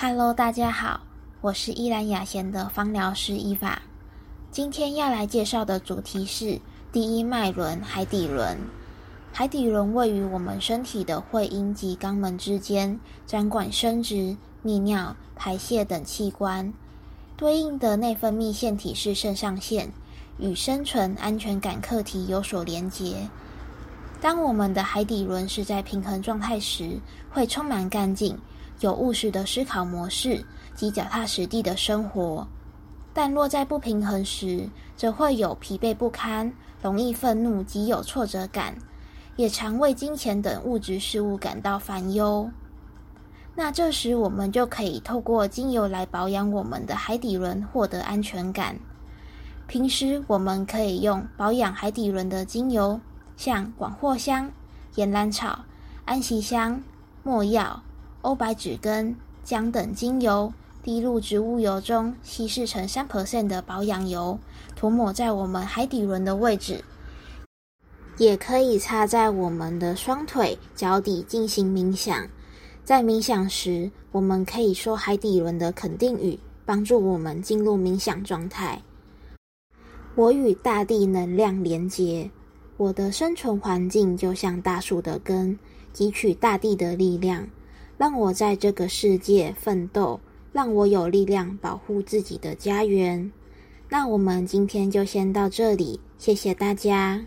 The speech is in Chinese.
Hello，大家好，我是依兰雅贤的芳疗师伊法。今天要来介绍的主题是第一脉轮——海底轮。海底轮位于我们身体的会阴及肛门之间，掌管生殖、泌尿、排泄等器官。对应的内分泌腺体是肾上腺，与生存安全感课题有所连结。当我们的海底轮是在平衡状态时，会充满干劲，有务实的思考模式及脚踏实地的生活；但落在不平衡时，则会有疲惫不堪、容易愤怒及有挫折感，也常为金钱等物质事物感到烦忧。那这时，我们就可以透过精油来保养我们的海底轮，获得安全感。平时我们可以用保养海底轮的精油。像广藿香、岩兰草、安息香、没药、欧白芷根、姜等精油，滴入植物油中，稀释成三 percent 的保养油，涂抹在我们海底轮的位置，也可以擦在我们的双腿、脚底进行冥想。在冥想时，我们可以说海底轮的肯定语，帮助我们进入冥想状态。我与大地能量连接。我的生存环境就像大树的根，汲取大地的力量，让我在这个世界奋斗，让我有力量保护自己的家园。那我们今天就先到这里，谢谢大家。